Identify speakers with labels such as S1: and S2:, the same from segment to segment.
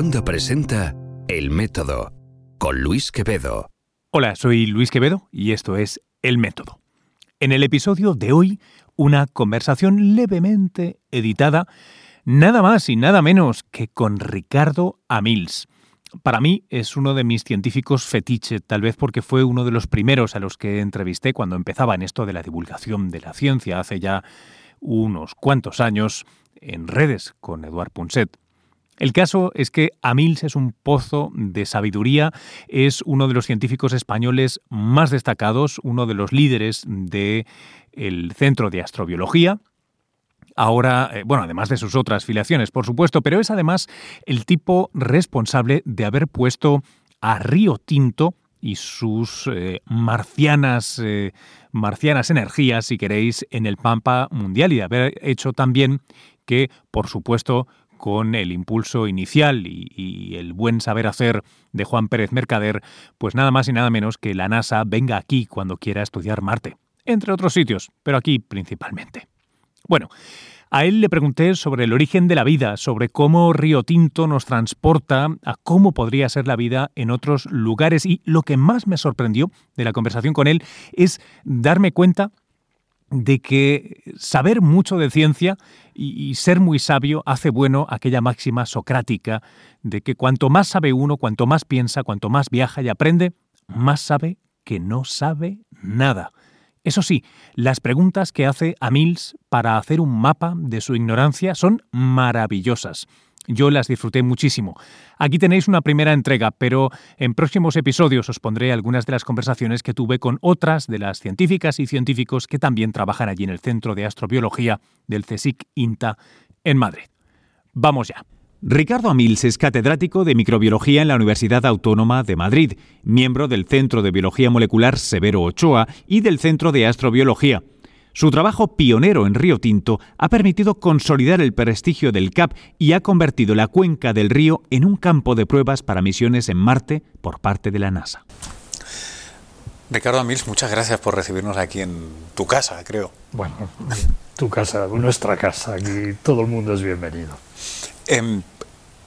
S1: Onda presenta El Método con Luis Quevedo.
S2: Hola, soy Luis Quevedo y esto es El Método. En el episodio de hoy, una conversación levemente editada, nada más y nada menos que con Ricardo Amils. Para mí es uno de mis científicos fetiche, tal vez porque fue uno de los primeros a los que entrevisté cuando empezaba en esto de la divulgación de la ciencia hace ya unos cuantos años en redes con Eduard Punset. El caso es que Amils es un pozo de sabiduría, es uno de los científicos españoles más destacados, uno de los líderes del Centro de Astrobiología, ahora, eh, bueno, además de sus otras filiaciones, por supuesto, pero es además el tipo responsable de haber puesto a Río Tinto y sus eh, marcianas, eh, marcianas energías, si queréis, en el Pampa mundial y de haber hecho también que, por supuesto, con el impulso inicial y, el buen saber hacer de Juan Pérez Mercader, pues nada más y nada menos que la NASA venga aquí cuando quiera estudiar Marte, entre otros sitios, pero aquí principalmente. Bueno, a él le pregunté sobre el origen de la vida, sobre cómo Río Tinto nos transporta a cómo podría ser la vida en otros lugares y lo que más me sorprendió de la conversación con él es darme cuenta de que saber mucho de ciencia y, ser muy sabio hace bueno aquella máxima socrática de que cuanto más sabe uno, cuanto más piensa, cuanto más viaja y aprende, más sabe que no sabe nada. Eso sí, las preguntas que hace a Mills para hacer un mapa de su ignorancia son maravillosas. Yo las disfruté muchísimo. Aquí tenéis una primera entrega, pero en próximos episodios os pondré algunas de las conversaciones que tuve con otras de las científicas y científicos que también trabajan allí en el Centro de Astrobiología del CSIC INTA en Madrid. Vamos ya. Ricardo Amils es catedrático de microbiología en la Universidad Autónoma de Madrid, miembro del Centro de Biología Molecular Severo Ochoa y del Centro de Astrobiología. Su trabajo pionero en Río Tinto ha permitido consolidar el prestigio del CAP y ha convertido la cuenca del río en un campo de pruebas para misiones en Marte por parte de la NASA.
S3: Ricardo Amils, muchas gracias por recibirnos aquí en tu casa, creo.
S4: Bueno, tu casa, nuestra casa, aquí todo el mundo es bienvenido.
S3: Em,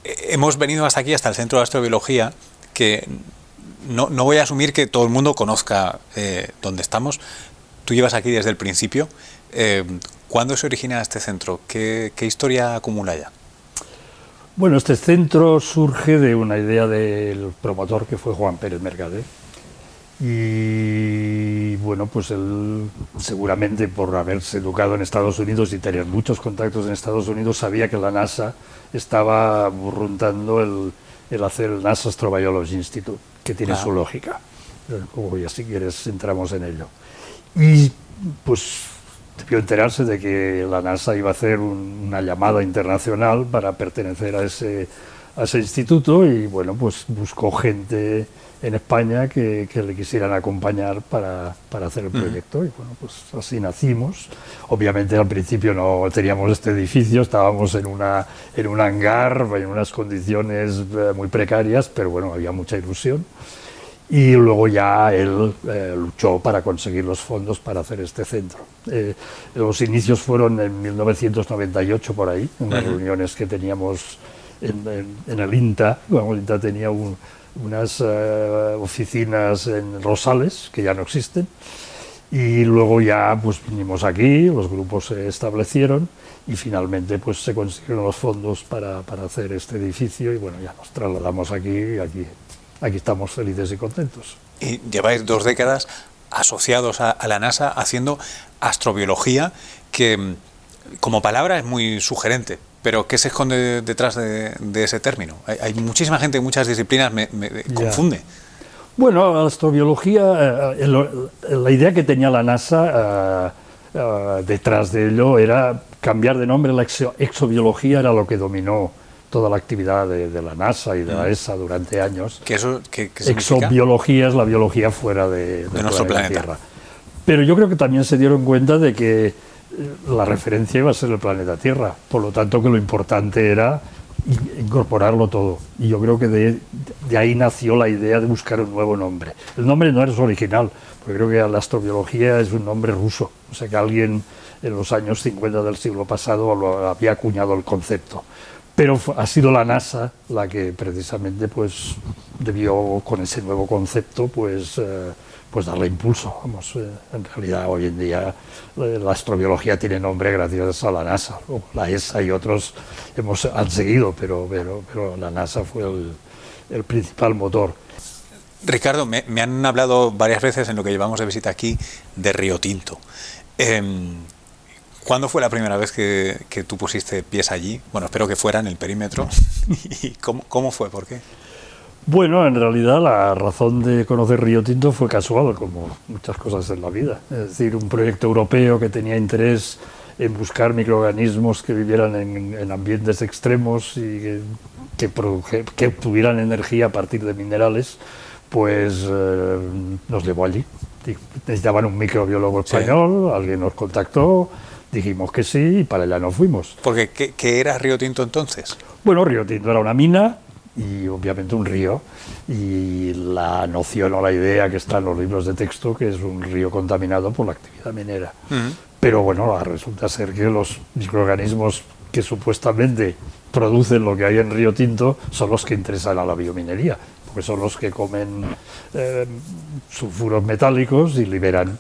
S3: hemos venido hasta aquí, hasta el Centro de Astrobiología, que no, voy a asumir que todo el mundo conozca eh, dónde estamos, Tú llevas aquí desde el principio. Eh, ¿Cuándo se origina este centro? ¿Qué, historia acumula ya?
S4: Bueno, este centro surge de una idea del promotor que fue Juan Pérez Mercader. Y bueno, pues él seguramente por haberse educado en Estados Unidos y tener muchos contactos en Estados Unidos sabía que la NASA estaba burruntando el, hacer el NASA Astrobiology Institute, que tiene su lógica. Ya si quieres entramos en ello. Y pues debió enterarse de que la NASA iba a hacer una llamada internacional para pertenecer a ese, a ese instituto y bueno, pues buscó gente en España que, que le quisieran acompañar para, para, hacer el proyecto. Y bueno, pues así nacimos. Obviamente al principio no teníamos este edificio, estábamos en, una, en un hangar, en unas condiciones eh, muy precarias, pero bueno, había mucha ilusión y luego ya él eh, luchó para conseguir los fondos para hacer este centro. Eh, los inicios fueron en 1998 por ahí, en las reuniones que teníamos en, el INTA. Bueno, el INTA tenía unas eh, oficinas en Rosales, que ya no existen, y luego ya pues vinimos aquí, los grupos se establecieron y finalmente pues se consiguieron los fondos para, para hacer este edificio y bueno, ya nos trasladamos aquí y aquí aquí estamos felices y contentos.
S3: Y lleváis dos décadas asociados a, la NASA haciendo astrobiología, que mm, como palabra es muy sugerente, pero ¿qué se esconde detrás de, ese término? Hay, muchísima gente en muchas disciplinas, me, confunde.
S4: Bueno, la astrobiología, eh, la idea que tenía la NASA eh, eh, detrás de ello era cambiar de nombre, la exobiología era lo que dominó toda la actividad de, la NASA y de la mm. ESA durante años.
S3: ¿Qué eso,
S4: Exobiología es la biología fuera de, nuestro planeta. Tierra. Pero yo creo que también se dieron cuenta de que eh, la referencia iba a ser el planeta Tierra, por lo tanto que lo importante era incorporarlo todo. Y yo creo que de, de, ahí nació la idea de buscar un nuevo nombre. El nombre no es original, porque creo que la astrobiología es un nombre ruso, o sea que alguien en los años 50 del siglo pasado lo había acuñado el concepto pero ha sido la NASA la que precisamente pues debió con ese nuevo concepto pues eh, pues darle impulso. Vamos eh, en realidad hoy en día la astrobiología tiene nombre gracias a la NASA. La ESA y otros hemos han seguido pero pero pero la NASA fue el, principal motor.
S2: Ricardo, me, me, han hablado varias veces en lo que llevamos de visita aquí de Río Tinto. ¿Cuándo fue la primera vez que, que, tú pusiste pies allí? Bueno, espero que fuera en el perímetro. ¿Y cómo, cómo, fue? ¿Por qué?
S4: Bueno, en realidad la razón de conocer Río Tinto fue casual, como muchas cosas en la vida. Es decir, un proyecto europeo que tenía interés en buscar microorganismos que vivieran en, en ambientes extremos y que, que, produje, que obtuvieran energía a partir de minerales, pues eh, nos llevó allí. Necesitaban un microbiólogo español, sí. alguien nos contactó, dijimos que sí y para allá nos fuimos.
S2: Porque ¿qué, ¿qué, era Río Tinto entonces?
S4: Bueno, Río Tinto era una mina y obviamente un río y la noción o la idea que está en los libros de texto que es un río contaminado por la actividad minera. Uh -huh. Pero bueno, resulta ser que los microorganismos que supuestamente producen lo que hay en Río Tinto son los que interesan a la biominería porque son los que comen eh, sulfuros metálicos y liberan eh,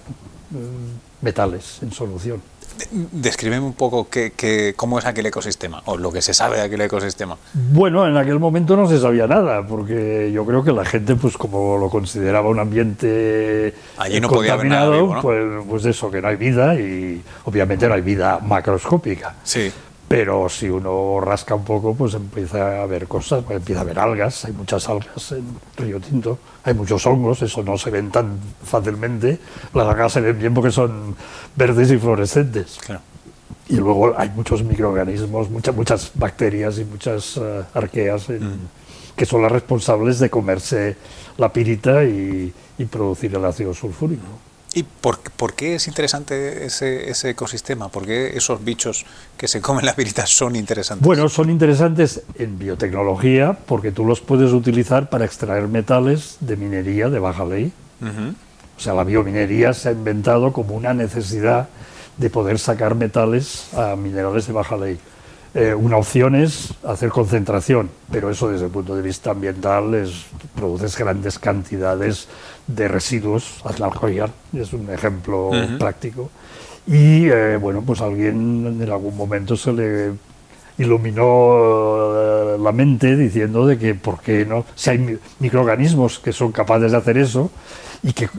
S4: metales en solución.
S2: Descríbeme un poco qué, qué, cómo es aquel ecosistema, o lo que se sabe de aquel ecosistema.
S4: Bueno, en aquel momento no se sabía nada, porque yo creo que la gente, pues como lo consideraba un ambiente
S2: Allí no
S4: contaminado,
S2: podía haber nada vivo, ¿no?
S4: pues, pues eso, que no hay vida y obviamente no hay vida macroscópica.
S2: Sí.
S4: Pero si uno rasca un poco, pues empieza a ver cosas, pues empieza a ver algas, hay muchas algas en Río Tinto, hay muchos hongos, eso no se ven tan fácilmente, las algas se ven bien porque son verdes y fluorescentes.
S2: Claro.
S4: Y luego hay muchos microorganismos, muchas, muchas bacterias y muchas uh, arqueas en, mm. que son las responsables de comerse la pirita y, y producir el ácido sulfúrico.
S2: ¿Y por, por, qué es interesante ese, ese, ecosistema? ¿Por qué esos bichos que se comen la pirita son interesantes?
S4: Bueno, son interesantes en biotecnología porque tú los puedes utilizar para extraer metales de minería de baja ley. Uh -huh. O sea, la biominería se ha inventado como una necesidad de poder sacar metales a minerales de baja ley. Eh, una opción es hacer concentración, pero eso desde el punto de vista ambiental es, produces grandes cantidades de residuos, Atlalcoyar es un ejemplo uh -huh. práctico. Y eh, bueno, pues alguien en algún momento se le iluminó la mente diciendo de que por qué no, si hay microorganismos que son capaces de hacer eso y que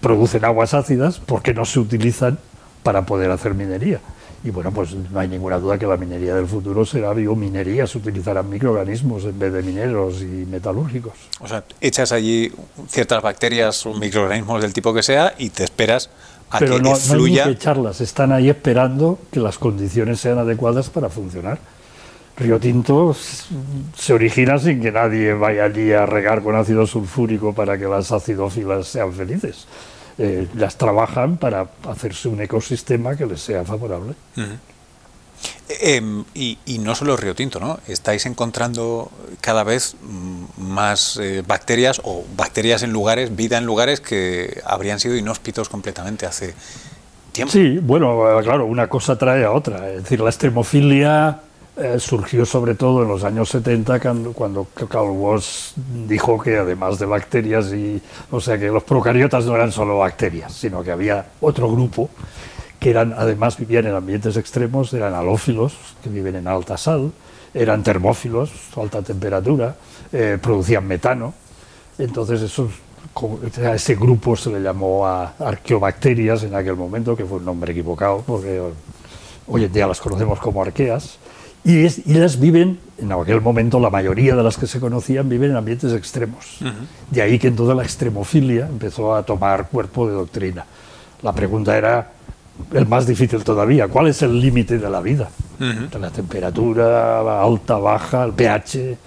S4: producen aguas ácidas, ¿por qué no se utilizan para poder hacer minería? Y bueno, pues no hay ninguna duda que la minería del futuro será biominería, se utilizarán microorganismos en vez de mineros y metalúrgicos.
S2: O sea, echas allí ciertas bacterias o microorganismos del tipo que sea y te esperas a
S4: Pero
S2: que
S4: no,
S2: fluya.
S4: no hay que echarlas, están ahí esperando que las condiciones sean adecuadas para funcionar. Río Tinto se origina sin que nadie vaya allí a regar con ácido sulfúrico para que las acidófilas sean felices eh, las trabajan para hacerse un ecosistema que les sea favorable.
S2: Uh -huh. eh, y, y, no solo Río Tinto, ¿no? Estáis encontrando cada vez más eh, bacterias o bacterias en lugares, vida en lugares que habrían sido inhóspitos completamente hace tiempo.
S4: Sí, bueno, claro, una cosa trae a otra. Es decir, la extremofilia eh, surgió sobre todo en los años 70 cuando, cuando Carl Woss dijo que además de bacterias o sea que los procariotas no eran solo bacterias sino que había otro grupo que eran además vivían en ambientes extremos eran halófilos que viven en alta sal eran termófilos alta temperatura eh, producían metano. Entonces esos a ese grupo se le llamó a arqueobacterias en aquel momento que fue un nombre equivocado porque hoy en día las conocemos como arqueas y, es, y, ellas viven, en aquel momento la mayoría de las que se conocían viven en ambientes extremos. Uh -huh. De ahí que toda la extremofilia empezó a tomar cuerpo de doctrina. La pregunta era, el más difícil todavía, ¿cuál es el límite de la vida? Uh -huh. La temperatura la alta, baja, el pH.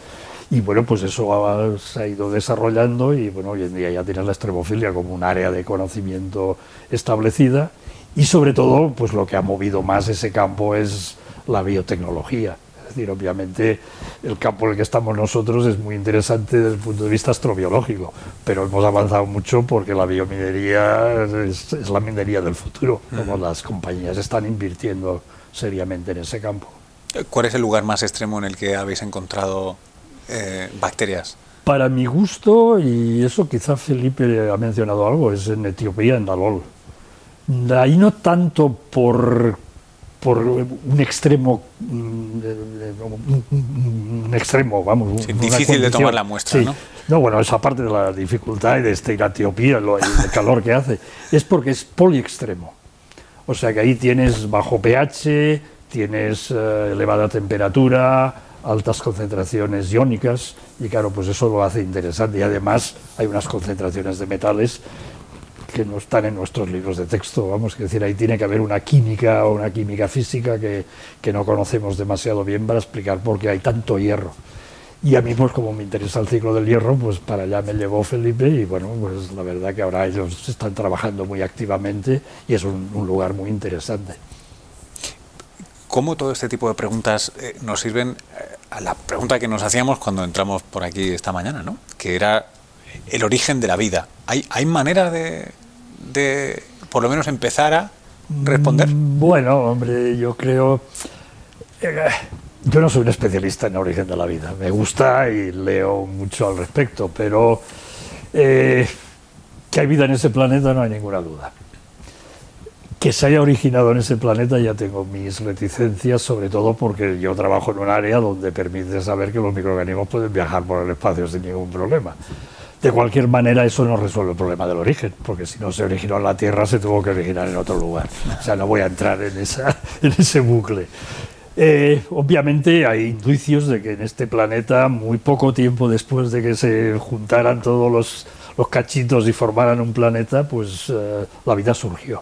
S4: Y bueno, pues eso ha, se ha ido desarrollando y bueno, hoy en día ya tienes la extremofilia como un área de conocimiento establecida y sobre todo, pues lo que ha movido más ese campo es la biotecnología. Es decir, obviamente el campo en el que estamos nosotros es muy interesante desde el punto de vista astrobiológico, pero hemos avanzado mucho porque la biominería es, es la minería del futuro, como las compañías están invirtiendo seriamente en ese campo.
S2: ¿Cuál es el lugar más extremo en el que habéis encontrado eh, bacterias?
S4: Para mi gusto, y eso quizá Felipe ha mencionado algo, es en Etiopía, en Dalol. Ahí no tanto por, por un extremo, mm, un extremo, vamos.
S2: Sí, difícil de tomar la muestra,
S4: sí.
S2: ¿no?
S4: No, bueno, esa parte de la dificultad y de este ir a Etiopía, lo, el calor que hace, es porque es poliextremo. O sea que ahí tienes bajo pH, tienes eh, elevada temperatura, altas concentraciones iónicas, y claro, pues eso lo hace interesante. Y además hay unas concentraciones de metales que no están en nuestros libros de texto, vamos, que decir, ahí tiene que haber una química o una química física que, que no conocemos demasiado bien para explicar por qué hay tanto hierro. Y a mí, pues como me interesa el ciclo del hierro, pues para allá me llevó Felipe y bueno, pues la verdad que ahora ellos están trabajando muy activamente y es un, un lugar muy interesante.
S2: ¿Cómo todo este tipo de preguntas eh, nos sirven eh, a la pregunta que nos hacíamos cuando entramos por aquí esta mañana, ¿no? Que era el origen de la vida. ¿Hay, hay manera de, por lo menos, empezar a responder?
S4: Mm, Bueno, hombre, yo creo... eh, yo no soy un especialista en el origen de la vida. Me gusta y leo mucho al respecto, pero eh, que hay vida en ese planeta no hay ninguna duda. Que se haya originado en ese planeta ya tengo mis reticencias, sobre todo porque yo trabajo en un área donde permite saber que los microorganismos pueden viajar por el espacio sin ningún problema. De cualquier manera, eso no resuelve el problema del origen, porque si no se originó en la Tierra, se tuvo que originar en otro lugar. O sea, no voy a entrar en, esa, en ese bucle. Eh, obviamente hay indicios de que en este planeta, muy poco tiempo después de que se juntaran todos los, los cachitos y formaran un planeta, pues eh, la vida surgió.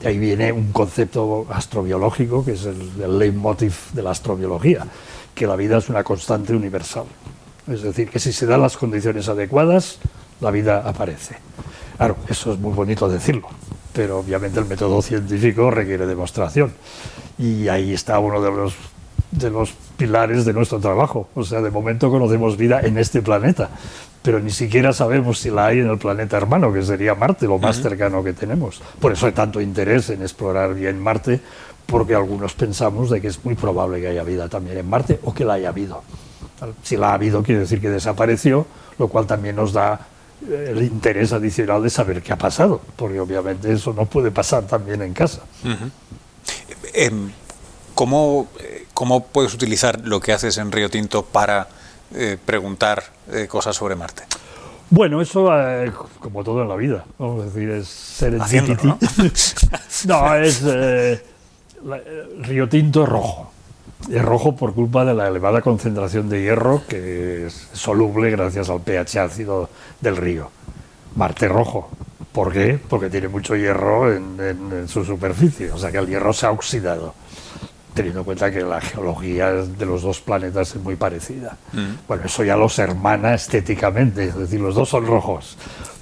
S4: De ahí viene un concepto astrobiológico que es el, el leitmotiv de la astrobiología, que la vida es una constante universal. Es decir, que si se dan las condiciones adecuadas, la vida aparece. Claro, eso es muy bonito decirlo, pero obviamente el método científico requiere demostración. Y ahí está uno de los, de los pilares de nuestro trabajo. O sea, de momento conocemos vida en este planeta, pero ni siquiera sabemos si la hay en el planeta hermano, que sería Marte, lo más cercano que tenemos. Por eso hay tanto interés en explorar bien Marte, porque algunos pensamos de que es muy probable que haya vida también en Marte o que la haya habido. Si la ha habido, quiere decir que desapareció, lo cual también nos da eh, el interés adicional de saber qué ha pasado, porque obviamente eso no puede pasar también en casa.
S2: Em, ¿cómo, eh, ¿Cómo puedes utilizar lo que haces en Río Tinto para eh, preguntar eh, cosas sobre Marte?
S4: Bueno, eso eh, como todo en la vida, vamos a decir, es serendipity.
S2: Haciéndolo,
S4: no, es eh, la- Río Tinto es rojo. Es rojo por culpa de la elevada concentración de hierro que es soluble gracias al pH ácido del río. Marte rojo. ¿Por qué? Porque tiene mucho hierro en, en- en su superficie, o sea que el hierro se ha oxidado, teniendo en cuenta que la geología de los dos planetas es muy parecida. Bueno, eso ya los hermana estéticamente, es decir, los dos son rojos.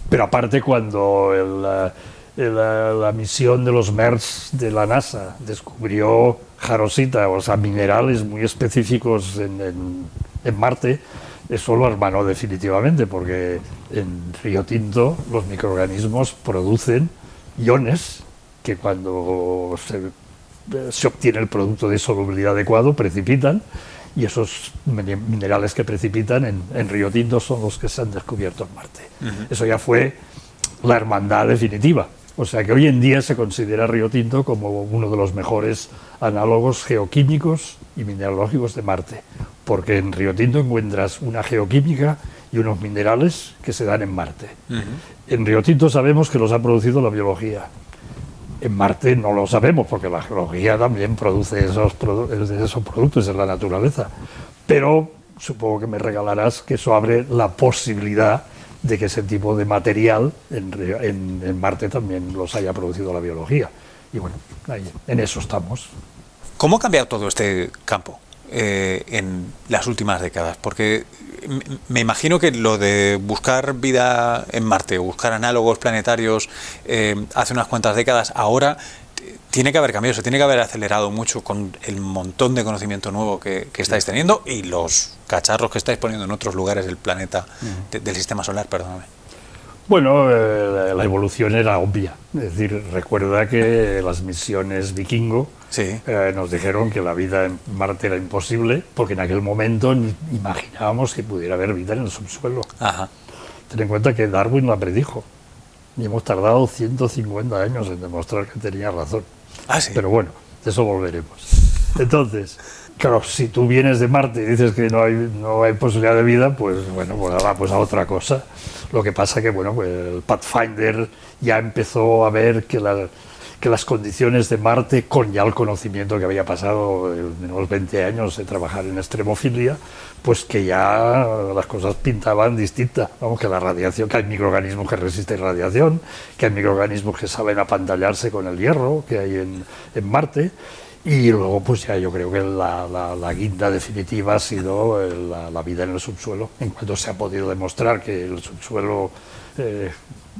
S4: Pero aparte cuando el, eh, el, eh, la misión de los MERS de la NASA descubrió jarosita, o sea, minerales muy específicos en, en- en Marte, eso lo hermanó definitivamente, porque en Río Tinto los microorganismos producen iones que cuando se, se obtiene el producto de solubilidad adecuado precipitan y esos mine- minerales que precipitan en, en Río Tinto son los que se han descubierto en Marte. Eso ya fue la hermandad definitiva. O sea que hoy en día se considera Río Tinto como uno de los mejores análogos geoquímicos y mineralógicos de Marte, porque en Río Tinto encuentras una geoquímica y unos minerales que se dan en Marte. En Río Tinto sabemos que los ha producido la biología. En Marte no lo sabemos porque la geología también produce esos, produ- esos productos en la naturaleza. Pero supongo que me regalarás que eso abre la posibilidad de que ese tipo de material en, en- Marte también los haya producido la biología. Y bueno, ahí, en eso estamos.
S2: ¿Cómo ha cambiado todo este campo eh, en las últimas décadas? Porque me imagino que lo de buscar vida en Marte buscar análogos planetarios eh, hace unas cuantas décadas, ahora tiene que haber cambiado, se tiene que haber acelerado mucho con el montón de conocimiento nuevo que, que estáis teniendo y los cacharros que estáis poniendo en otros lugares del planeta, de- del sistema solar, perdóname.
S4: Bueno, eh, la evolución era obvia. Es decir, recuerda que las misiones vikingo
S2: Sí.
S4: eh, nos dijeron que la vida en Marte era imposible porque en aquel momento ni imaginábamos que pudiera haber vida en el subsuelo.
S2: Ajá.
S4: Ten en cuenta que Darwin la predijo y hemos tardado 150 años en demostrar que tenía razón.
S2: Ah, sí.
S4: Pero bueno, de eso volveremos. Entonces, claro, si tú vienes de Marte y dices que no hay, no hay posibilidad de vida, pues bueno, pues ahora pues a otra cosa. Lo que pasa que, bueno, pues el Pathfinder ya empezó a ver que, la- que las condiciones de Marte, con ya el conocimiento que había pasado en unos 20 años de trabajar en extremofilia, pues que ya las cosas pintaban distintas. Vamos, que la radiación, que hay microorganismos que resisten radiación, que hay microorganismos que saben apantallarse con el hierro que hay en, en Marte. Y luego, pues ya yo creo que la, la- la guinda definitiva ha sido eh, la, la vida en el subsuelo. En cuanto se ha podido demostrar que el subsuelo eh,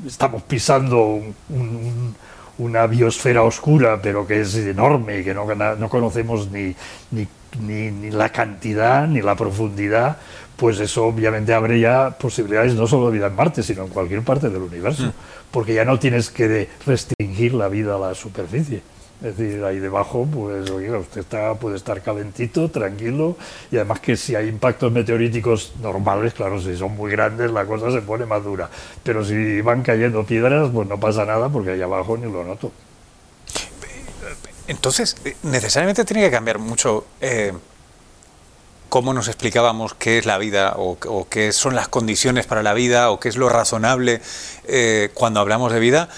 S4: estamos pisando un- un- una biosfera oscura, pero que es enorme y que no, no conocemos ni, ni, ni- ni la cantidad ni la profundidad, pues eso obviamente abre ya posibilidades no solo de vida en Marte, sino en cualquier parte del universo, porque ya no tienes que restringir la vida a la superficie. Es decir, ahí debajo, pues, oiga, usted está, puede estar calentito, tranquilo, y además que si hay impactos meteoríticos normales, claro, si son muy grandes, la cosa se pone más dura. Pero si van cayendo piedras, pues no pasa nada, porque ahí abajo ni lo noto.
S2: Entonces, eh, necesariamente tiene que cambiar mucho eh, cómo nos explicábamos qué es la vida o, qué son las condiciones para la vida o qué es lo razonable eh, cuando hablamos de vida.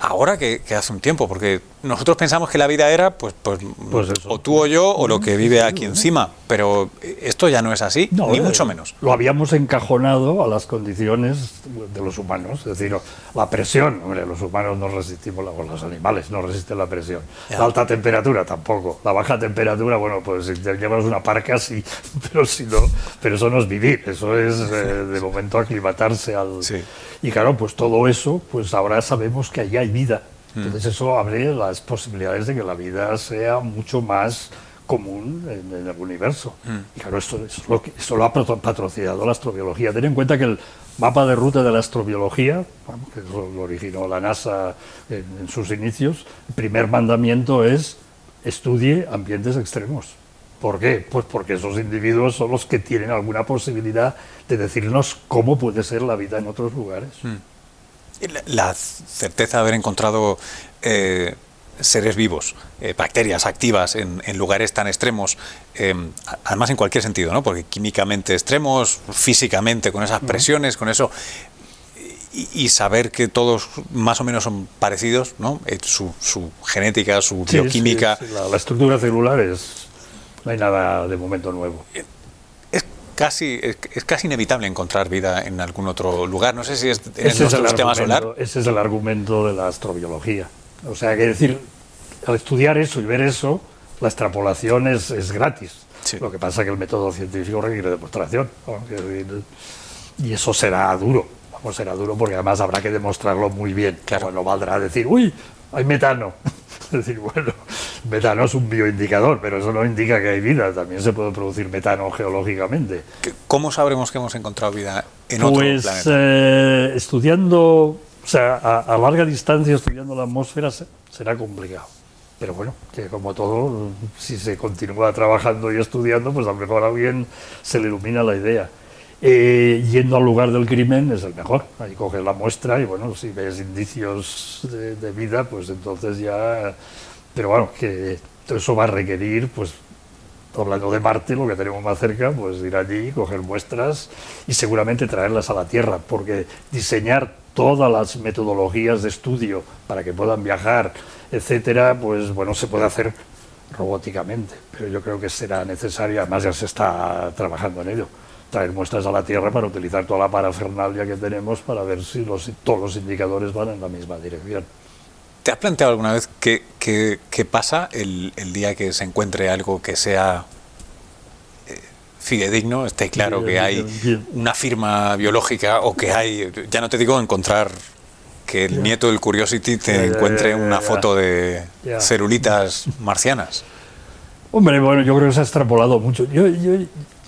S2: ahora que hace un tiempo, porque nosotros pensamos que la vida era, pues, pues,
S4: Pues
S2: o tú o yo, o lo que vive aquí encima, pero esto ya no es así, ni
S4: eh,
S2: mucho menos.
S4: Lo habíamos encajonado a las condiciones de los humanos, es decir, la presión, hombre, los humanos no resistimos, la- o los animales no resisten la presión.
S2: Ya.
S4: La alta temperatura tampoco. La baja temperatura, bueno, pues si te llevas una parca sí, pero si no, pero eso no es vivir, eso es eh, de momento aclimatarse al.
S2: Sí.
S4: Y claro, pues todo eso, pues ahora sabemos que allí hay vida. Entonces eso abre las posibilidades de que la vida sea mucho más común en, en el universo. Y claro, esto, es lo esto lo ha patro- patrocinado la astrobiología. Ten en cuenta que el mapa de ruta de la astrobiología, que lo originó la NASA en, en sus inicios, el primer mandamiento es estudie ambientes extremos. ¿Por qué? Pues porque esos individuos son los que tienen alguna posibilidad de decirnos cómo puede ser la vida en otros lugares.
S2: Y la- certeza de haber encontrado eh, seres vivos, eh, bacterias activas en, en lugares tan extremos, eh, a- además en cualquier sentido, ¿no? porque químicamente extremos, físicamente, con esas presiones, con eso, y, y saber que todos más o menos son parecidos, ¿no? Eh, su, su genética, su
S4: Sí,
S2: bioquímica,
S4: sí, sí, la, la estructura celular es. No hay nada de momento nuevo.
S2: Es casi es, es casi inevitable encontrar vida en algún otro lugar. No sé si es en
S4: Ese es,
S2: nuestro
S4: el
S2: sistema solar.
S4: ese es el argumento de la astrobiología. O sea, que decir, al estudiar eso y ver eso, la extrapolación es, es gratis.
S2: Sí.
S4: Lo que pasa es que el método científico requiere demostración. Y eso será duro. Vamos, será duro porque además habrá que demostrarlo muy bien.
S2: Claro.
S4: Como no valdrá decir, uy, hay metano. Es decir, bueno, metano es un bioindicador, pero eso no indica que hay vida. También se puede producir metano geológicamente.
S2: ¿Cómo sabremos que hemos encontrado vida en otro
S4: Pues
S2: planeta?
S4: eh, estudiando, o sea, a, a larga distancia estudiando la atmósfera se- será complicado. Pero bueno, que como todo, si se continúa trabajando y estudiando, pues a lo mejor a alguien se le ilumina la idea. Eh, yendo al lugar del crimen es el mejor. Ahí coges la muestra y bueno, si ves indicios de, vida, pues entonces ya... Pero bueno, que eso va a requerir, pues hablando de Marte, lo que tenemos más cerca, pues ir allí, coger muestras y seguramente traerlas a la Tierra, porque diseñar todas las metodologías de estudio para que puedan viajar, etcétera, pues bueno, se puede hacer robóticamente, pero yo creo que será necesario, además ya se está trabajando en ello, traer muestras a la Tierra para utilizar toda la parafernalia que tenemos para ver si los, todos los indicadores van en la misma dirección.
S2: ¿Te has planteado alguna vez qué, qué- qué pasa el, el día que se encuentre algo que sea eh, fidedigno, esté claro que hay una firma biológica o que hay, ya no te digo encontrar que el nieto del Curiosity te encuentre una foto de celulitas marcianas?
S4: Hombre, bueno, yo creo que se ha extrapolado mucho. Yo, yo,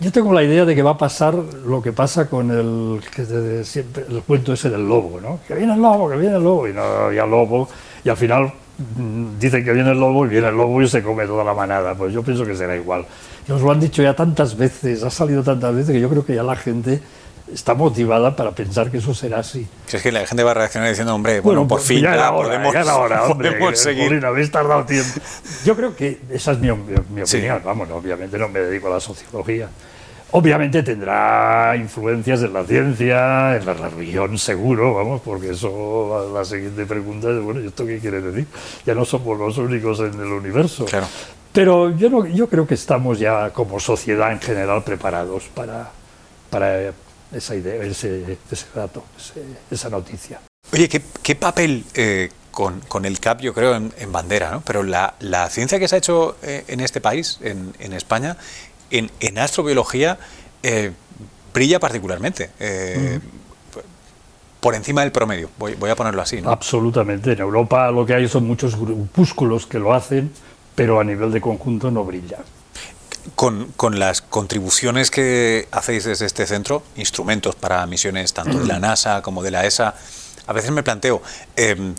S4: yo tengo la idea de que va a pasar lo que pasa con el, que de- siempre, el cuento ese del lobo, ¿no? Que viene el lobo, que viene el lobo, y no había lobo, y al final mm, dicen que viene el lobo, y viene el lobo y se come toda la manada. Pues yo pienso que será igual. Y nos lo han dicho ya tantas veces, ha salido tantas veces, que yo creo que ya la gente está motivada para pensar que eso será así.
S2: Si es que la gente va a reaccionar diciendo, hombre, bueno, por
S4: pues
S2: fin
S4: ya era hora,
S2: podemos,
S4: ya era hora, hombre,
S2: podemos
S4: que,
S2: seguir.
S4: Jolín, habéis tardado tiempo. Yo creo que esa es mi, mi- mi
S2: Sí.
S4: opinión. Vamos, no, obviamente no me dedico a la sociología. Obviamente tendrá influencias en la ciencia, en la religión seguro, vamos, porque eso, la, siguiente pregunta es, bueno, ¿y esto qué quiere decir? Ya no somos los únicos en el universo.
S2: Claro.
S4: Pero yo, no, yo creo que estamos ya como sociedad en general preparados para, para esa idea, ese, ese dato, ese- esa noticia.
S2: Oye, ¿qué, qué papel eh, con, con el CAP, yo creo, en, en bandera, ¿no? Pero la, la ciencia que se ha hecho eh, en este país, en, en España, en, en astrobiología, eh, brilla particularmente. eh, Por encima del promedio, voy, voy a ponerlo así, ¿no?
S4: Absolutamente. En Europa lo que hay son muchos grupúsculos que lo hacen, pero a nivel de conjunto no brilla.
S2: Con, con las contribuciones que hacéis desde este centro, instrumentos para misiones tanto de la NASA como de la ESA, a veces me planteo, eh,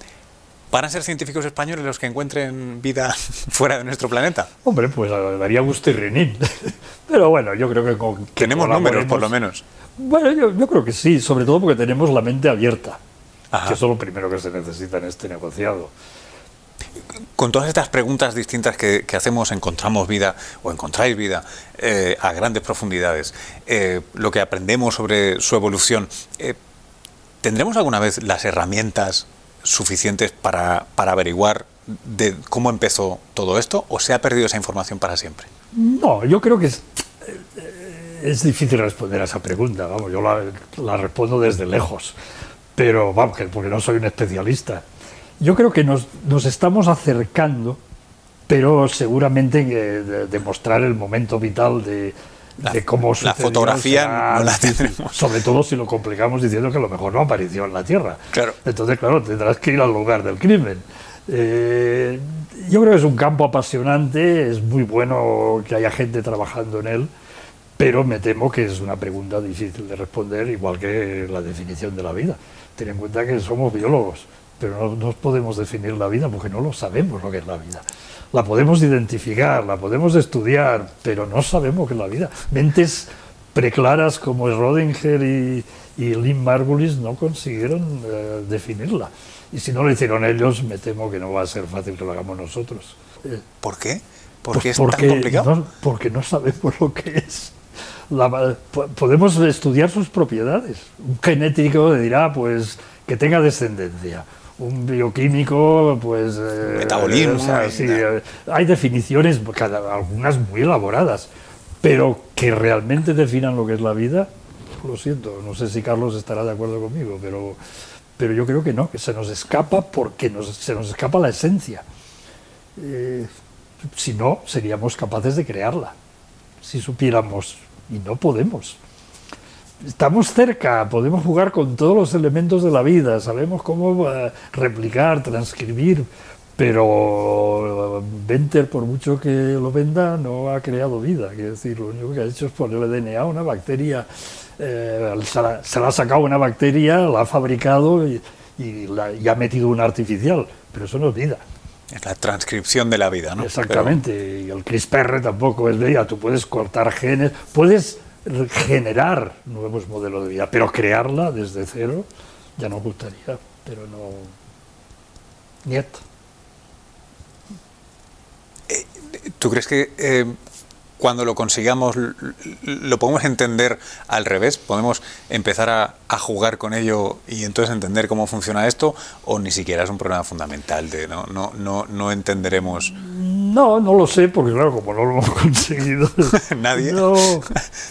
S2: ¿van a ser científicos españoles los que encuentren vida fuera de nuestro planeta?
S4: Hombre, pues daría gusto y renín. Pero bueno, yo creo que con. que
S2: Tenemos números, por lo menos.
S4: Bueno, yo, yo creo que sí, sobre todo porque tenemos la mente abierta,
S2: Ajá.
S4: que eso es lo primero que se necesita en este negociado.
S2: Con todas estas preguntas distintas que, que hacemos, encontramos vida o encontráis vida eh, a grandes profundidades, eh, lo que aprendemos sobre su evolución, eh, ¿tendremos alguna vez las herramientas suficientes para, para averiguar cómo empezó todo esto o se ha perdido esa información para siempre?
S4: No, yo creo que es, es difícil responder a esa pregunta. Vamos, yo la, respondo desde lejos, pero vamos, que- porque no soy un especialista. Yo creo que nos, nos estamos acercando, pero seguramente de- demostrar el momento vital de,
S2: La-
S4: de cómo
S2: la
S4: sucedió
S2: fotografía
S4: será
S2: no la tendremos.
S4: Sobre todo si lo complicamos diciendo que a lo mejor no apareció en la Tierra.
S2: Claro.
S4: Entonces, claro, tendrás que ir al lugar del crimen. Eh, yo creo que es un campo apasionante, es muy bueno que haya gente trabajando en él, pero me temo que es una pregunta difícil de responder, igual que la definición de la vida. Ten en cuenta que somos biólogos, pero no, no podemos definir la vida porque no lo sabemos lo que es la vida. La podemos identificar, la podemos estudiar, pero no sabemos qué es la vida. Mentes preclaras como Schrödinger y, y Lynn Margulis no consiguieron eh, definirla. Y si no lo hicieron ellos, me temo que no va a ser fácil que lo hagamos nosotros. Eh,
S2: ¿Por qué? ¿Por
S4: pues
S2: qué es
S4: porque
S2: tan complicado?
S4: no- porque no sabemos lo que es. La- po- podemos estudiar sus propiedades. Un genético dirá, pues, que tenga descendencia. Un bioquímico, pues... eh,
S2: Metabolismo,
S4: o sea,
S2: y
S4: sí,
S2: tal.
S4: eh, hay definiciones, cada- algunas muy elaboradas, pero que realmente definan lo que es la vida, lo siento. No sé si Carlos estará de acuerdo conmigo, pero, pero yo creo que no, que se nos escapa porque nos- se nos escapa la esencia. Eh, si no, seríamos capaces de crearla, si supiéramos, y no podemos. Estamos cerca, podemos jugar con todos los elementos de la vida, sabemos cómo eh, replicar, transcribir, pero eh, Venter, por mucho que lo venda, no ha creado vida. Quiero decir, lo único que ha hecho es ponerle DNA a una bacteria, eh, se, la, se la ha sacado una bacteria, la ha fabricado y, y la- y ha metido una artificial, pero eso no es vida.
S2: Es la transcripción de la vida, ¿no?
S4: Exactamente, y el CRISPR tampoco es vida, tú puedes cortar genes, puedes generar nuevos modelos de vida, pero crearla desde cero ya nos gustaría, pero no... Niet.
S2: Pero, ¿Tú crees que eh, cuando lo consigamos lo podemos entender al revés? ¿Podemos empezar a, a jugar con ello y entonces entender cómo funciona esto? ¿O ni siquiera es un problema fundamental de no, no, no, no entenderemos?
S4: No, no lo sé, porque claro, como no lo hemos conseguido...
S2: Nadie.
S4: No,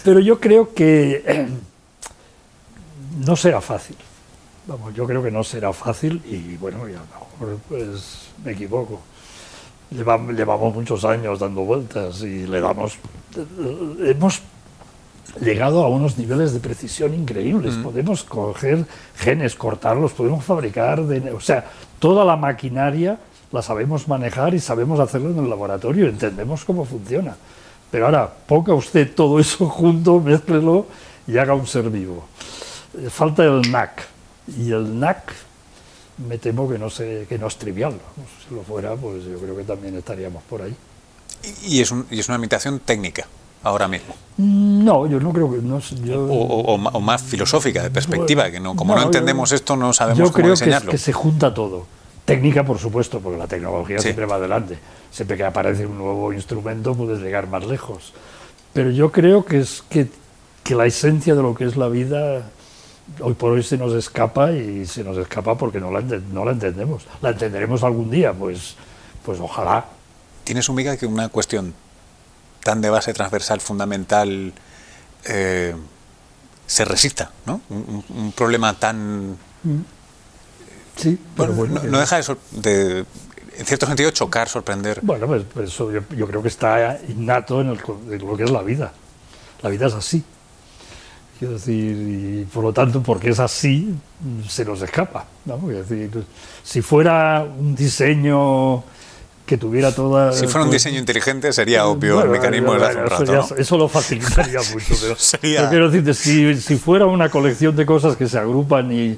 S4: pero yo creo que eh, no será fácil. Vamos, yo creo que no será fácil y bueno, y a lo mejor pues me equivoco. Llevamos, llevamos muchos años dando vueltas y le damos... Hemos llegado a unos niveles de precisión increíbles. Podemos coger genes, cortarlos, podemos fabricar... DNA, o sea, toda la maquinaria la sabemos manejar y sabemos hacerlo en el laboratorio, entendemos cómo funciona. Pero ahora, ponga usted todo eso junto, mézclelo y haga un ser vivo. Eh, falta el NAC. Y el NAC me temo que no, sé, que no es trivial. Si lo fuera, pues yo creo que también estaríamos por ahí.
S2: Y es, un, y es una imitación técnica ahora mismo.
S4: Mm, no, yo no creo que... No, yo,
S2: o, o, más filosófica, de perspectiva, que no, como no, entendemos esto, no sabemos
S4: yo
S2: cómo
S4: creo
S2: enseñarlo.
S4: Que, que se junta todo. Técnica, por supuesto, porque la tecnología sí. siempre va adelante. Siempre que aparece un nuevo instrumento puedes llegar más lejos. Pero yo creo que es que, que la esencia de lo que es la vida hoy por hoy se nos escapa y se nos escapa porque no la, no la entendemos. ¿La entenderemos algún día? Pues, pues ojalá.
S2: ¿Tienes un miga que una cuestión tan de base transversal, fundamental, eh, se resista, ¿no? Un, un problema tan...
S4: Sí,
S2: bueno,
S4: bueno,
S2: no, no, deja de, de, en cierto sentido, chocar, sorprender.
S4: Bueno, pues, pues eso yo, yo, creo que está innato en, el, en, lo que es la vida. La vida es así. Quiero decir, y por lo tanto, porque es así, se nos escapa. ¿no? Decir, si fuera un diseño que tuviera toda...
S2: Si fuera un pues, diseño inteligente sería obvio bueno, el mecanismo
S4: bueno,
S2: de un
S4: eso,
S2: rato,
S4: ya,
S2: ¿no?
S4: eso lo facilitaría mucho, pero,
S2: Sería-
S4: pero quiero decirte, si, si fuera una colección de cosas que se agrupan y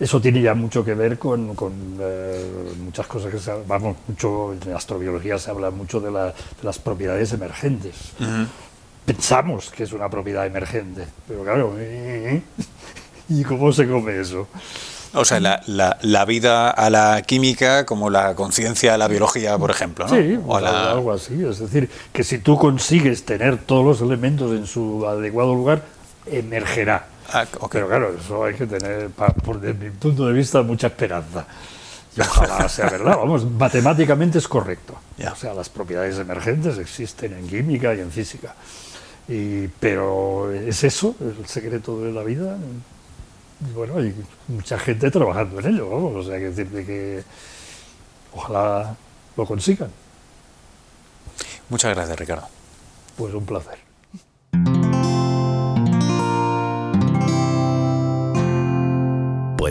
S4: eso tiene ya mucho que ver con, con eh, muchas cosas que se... Vamos, mucho, en astrobiología se habla mucho de, la- de las propiedades emergentes. Pensamos que es una propiedad emergente, pero claro, ¿y cómo se come eso?
S2: O sea, la, la, la vida a la química como la conciencia a la biología, por ejemplo, ¿no?
S4: Sí,
S2: O la-
S4: algo así. Es decir, que si tú consigues tener todos los elementos en su adecuado lugar, emergerá.
S2: Ah.
S4: Pero claro, eso hay que tener, por desde mi punto de vista, mucha esperanza. Y ojalá sea verdad. Vamos, matemáticamente es correcto. O sea, las propiedades emergentes existen en química y en física. Y, pero es eso, el secreto de la vida. Y bueno, hay mucha gente trabajando en ello, vamos. O sea, que decirte que ojalá lo consigan.
S2: Muchas gracias, Ricardo.
S4: Pues un placer.